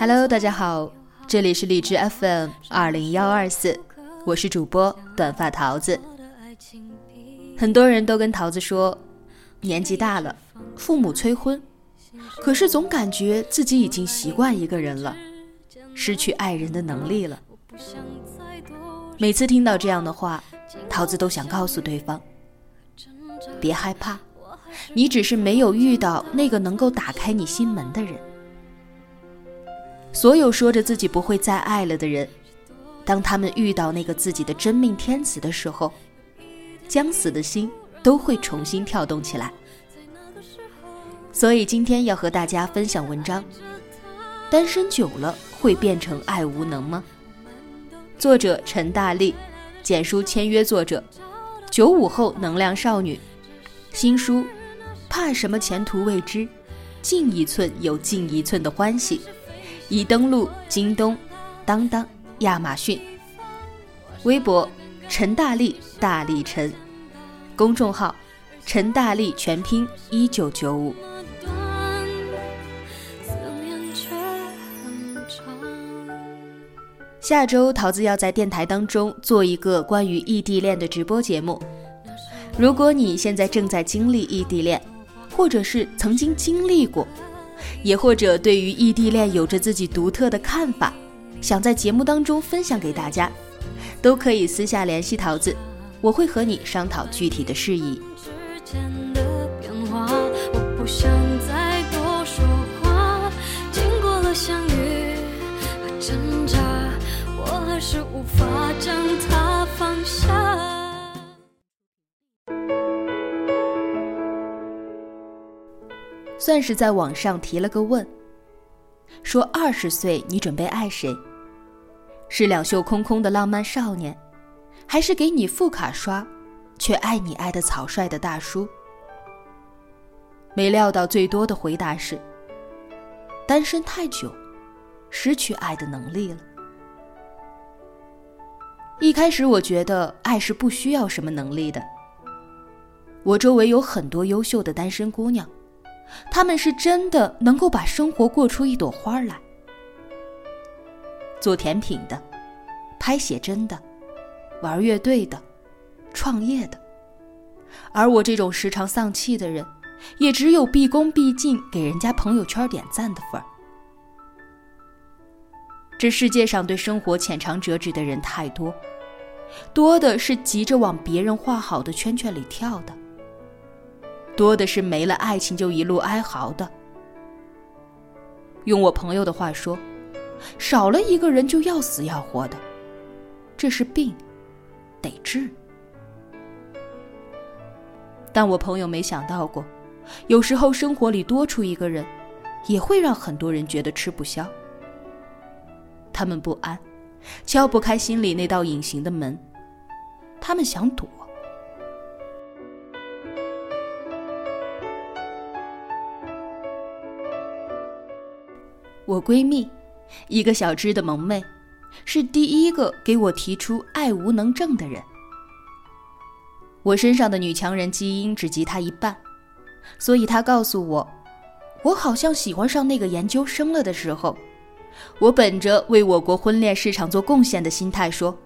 Hello，大家好，这里是荔枝 FM 二零幺二四，我是主播短发桃子。很多人都跟桃子说，年纪大了，父母催婚，可是总感觉自己已经习惯一个人了，失去爱人的能力了。每次听到这样的话，桃子都想告诉对方，别害怕，你只是没有遇到那个能够打开你心门的人。所有说着自己不会再爱了的人，当他们遇到那个自己的真命天子的时候，将死的心都会重新跳动起来。所以今天要和大家分享文章：单身久了会变成爱无能吗？作者陈大力，简书签约作者，九五后能量少女，新书，怕什么前途未知，进一寸有进一寸的欢喜。已登录京东、当当、亚马逊。微博：陈大力，大力陈。公众号：陈大力全拼一九九五。下周桃子要在电台当中做一个关于异地恋的直播节目。如果你现在正在经历异地恋，或者是曾经经历过。也或者对于异地恋有着自己独特的看法，想在节目当中分享给大家，都可以私下联系桃子，我会和你商讨具体的事宜。算是在网上提了个问，说二十岁你准备爱谁？是两袖空空的浪漫少年，还是给你副卡刷，却爱你爱的草率的大叔？没料到最多的回答是：单身太久，失去爱的能力了。一开始我觉得爱是不需要什么能力的，我周围有很多优秀的单身姑娘。他们是真的能够把生活过出一朵花来，做甜品的，拍写真的，玩乐队的，创业的。而我这种时常丧气的人，也只有毕恭毕敬给人家朋友圈点赞的份儿。这世界上对生活浅尝辄止的人太多，多的是急着往别人画好的圈圈里跳的。多的是没了爱情就一路哀嚎的。用我朋友的话说，少了一个人就要死要活的，这是病，得治。但我朋友没想到过，有时候生活里多出一个人，也会让很多人觉得吃不消。他们不安，敲不开心里那道隐形的门，他们想躲。我闺蜜，一个小只的萌妹，是第一个给我提出爱无能症的人。我身上的女强人基因只及她一半，所以她告诉我，我好像喜欢上那个研究生了的时候，我本着为我国婚恋市场做贡献的心态说：“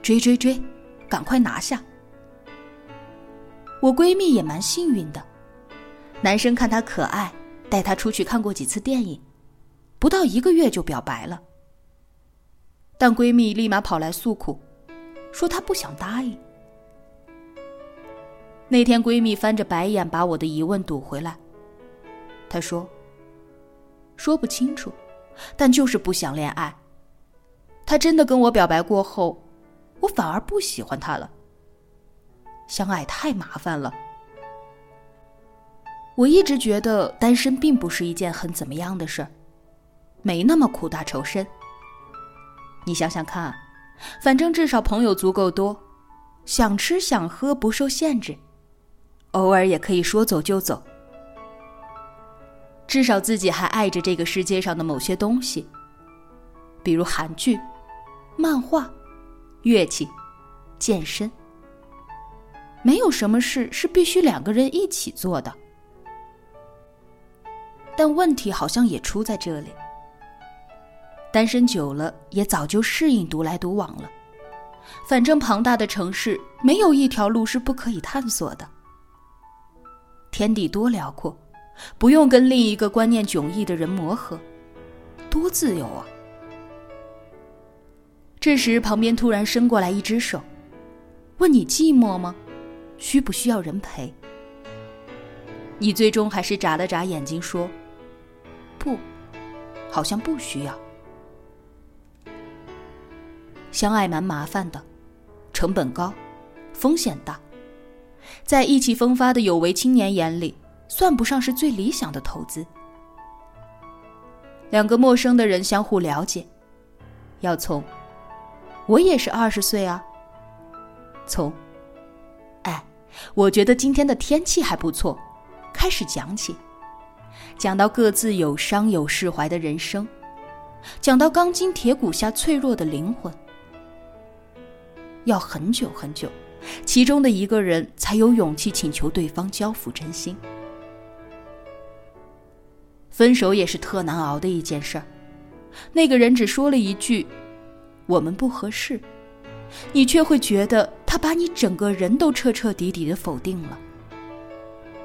追追追，赶快拿下。”我闺蜜也蛮幸运的，男生看她可爱，带她出去看过几次电影。不到一个月就表白了，但闺蜜立马跑来诉苦，说她不想答应。那天闺蜜翻着白眼把我的疑问堵回来，她说：“说不清楚，但就是不想恋爱。他真的跟我表白过后，我反而不喜欢他了。相爱太麻烦了。我一直觉得单身并不是一件很怎么样的事儿，没那么苦大仇深。你想想看，反正至少朋友足够多，想吃想喝不受限制，偶尔也可以说走就走。至少自己还爱着这个世界上的某些东西，比如韩剧、漫画、乐器、健身。没有什么事是必须两个人一起做的。但问题好像也出在这里。单身久了，也早就适应独来独往了。反正庞大的城市没有一条路是不可以探索的。天地多辽阔，不用跟另一个观念迥异的人磨合，多自由啊！这时，旁边突然伸过来一只手，问你寂寞吗？需不需要人陪？你最终还是眨了眨眼睛说。不，好像不需要。相爱蛮麻烦的，成本高，风险大，在意气风发的有为青年眼里，算不上是最理想的投资。两个陌生的人相互了解，要从“我也是二十岁啊”，从“哎，我觉得今天的天气还不错”开始讲起。讲到各自有伤有释怀的人生，讲到钢筋铁骨下脆弱的灵魂，要很久很久，其中的一个人才有勇气请求对方交付真心。分手也是特难熬的一件事儿，那个人只说了一句“我们不合适”，你却会觉得他把你整个人都彻彻底底的否定了。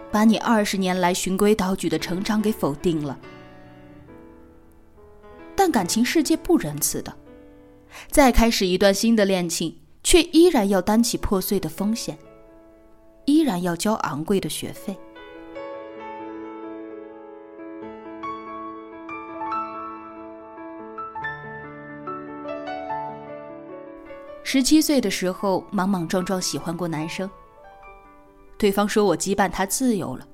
把你二十年来循规蹈矩的成长给否定了，但感情世界不仁慈的，再开始一段新的恋情，却依然要担起破碎的风险，依然要交昂贵的学费。十七岁的时候，莽莽撞撞喜欢过男生。对方说我羁绊他自由了，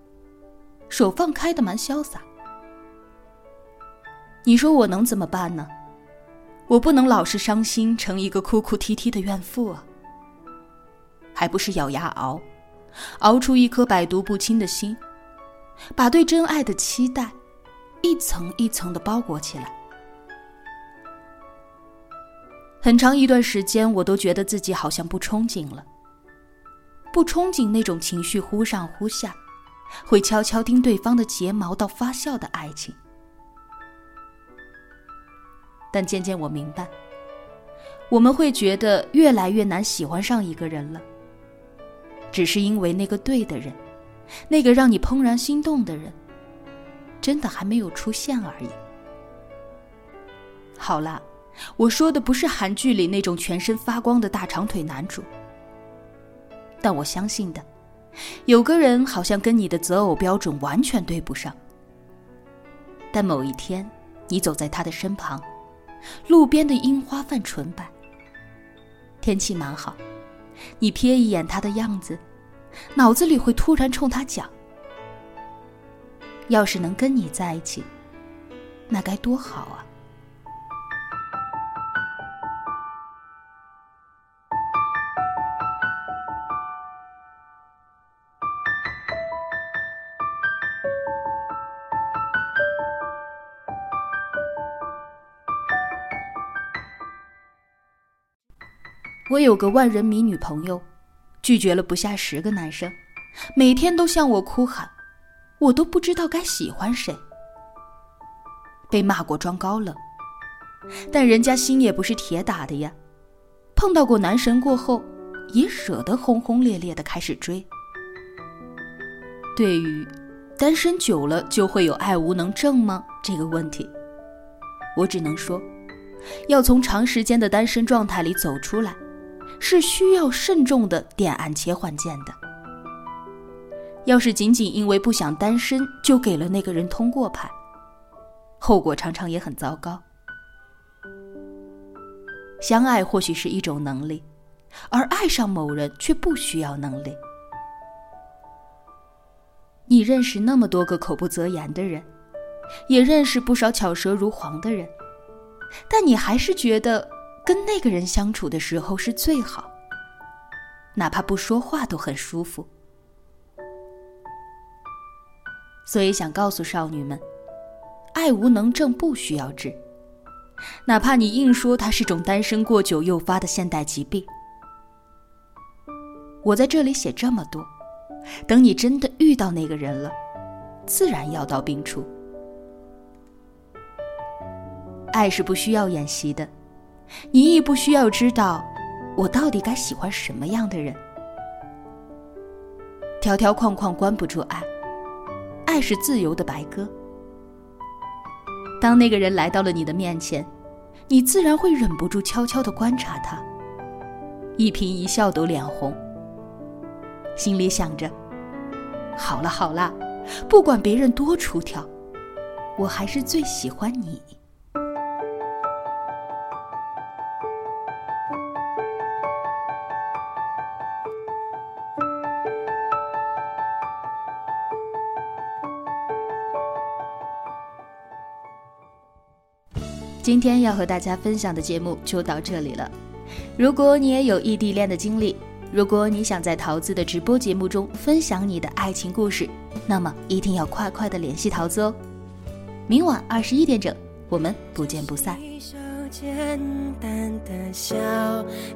手放开的蛮潇洒。你说我能怎么办呢？我不能老是伤心成一个哭哭啼啼的怨妇啊！还不是咬牙熬，熬出一颗百毒不侵的心，把对真爱的期待一层一层的包裹起来。很长一段时间，我都觉得自己好像不憧憬了。不憧憬那种情绪忽上忽下，会悄悄盯对方的睫毛到发笑的爱情。但渐渐我明白，我们会觉得越来越难喜欢上一个人了，只是因为那个对的人，那个让你怦然心动的人，真的还没有出现而已。好啦，我说的不是韩剧里那种全身发光的大长腿男主。但我相信的，有个人好像跟你的择偶标准完全对不上。但某一天，你走在他的身旁，路边的樱花泛纯白，天气蛮好，你瞥一眼他的样子，脑子里会突然冲他讲：要是能跟你在一起，那该多好啊！我有个万人迷女朋友，拒绝了不下十个男生，每天都向我哭喊，我都不知道该喜欢谁。被骂过装高冷，但人家心也不是铁打的呀。碰到过男神过后，也舍得轰轰烈烈的开始追。对于单身久了就会有爱无能症吗这个问题，我只能说，要从长时间的单身状态里走出来。是需要慎重的点按切换键的。要是仅仅因为不想单身就给了那个人通过牌，后果常常也很糟糕。相爱或许是一种能力，而爱上某人却不需要能力。你认识那么多个口不择言的人，也认识不少巧舌如簧的人，但你还是觉得跟那个人相处的时候是最好，哪怕不说话都很舒服。所以想告诉少女们，爱无能症不需要治，哪怕你硬说它是种单身过久诱发的现代疾病。我在这里写这么多，等你真的遇到那个人了，自然药到病除。爱是不需要演习的，你亦不需要知道我到底该喜欢什么样的人。条条框框关不住爱。爱是自由的白鸽。当那个人来到了你的面前，你自然会忍不住悄悄的观察他，一颦一笑都脸红，心里想着：好了好了，不管别人多出挑，我还是最喜欢你。今天要和大家分享的节目就到这里了。如果你也有异地恋的经历，如果你想在桃子的直播节目中分享你的爱情故事，那么一定要快快的联系桃子哦。明晚二十一点整，我们不见不散。一首简单的小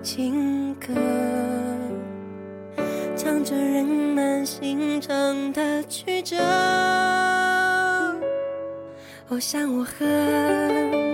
情歌，唱着人们心中的曲折。我想我很。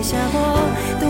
写下我度秒。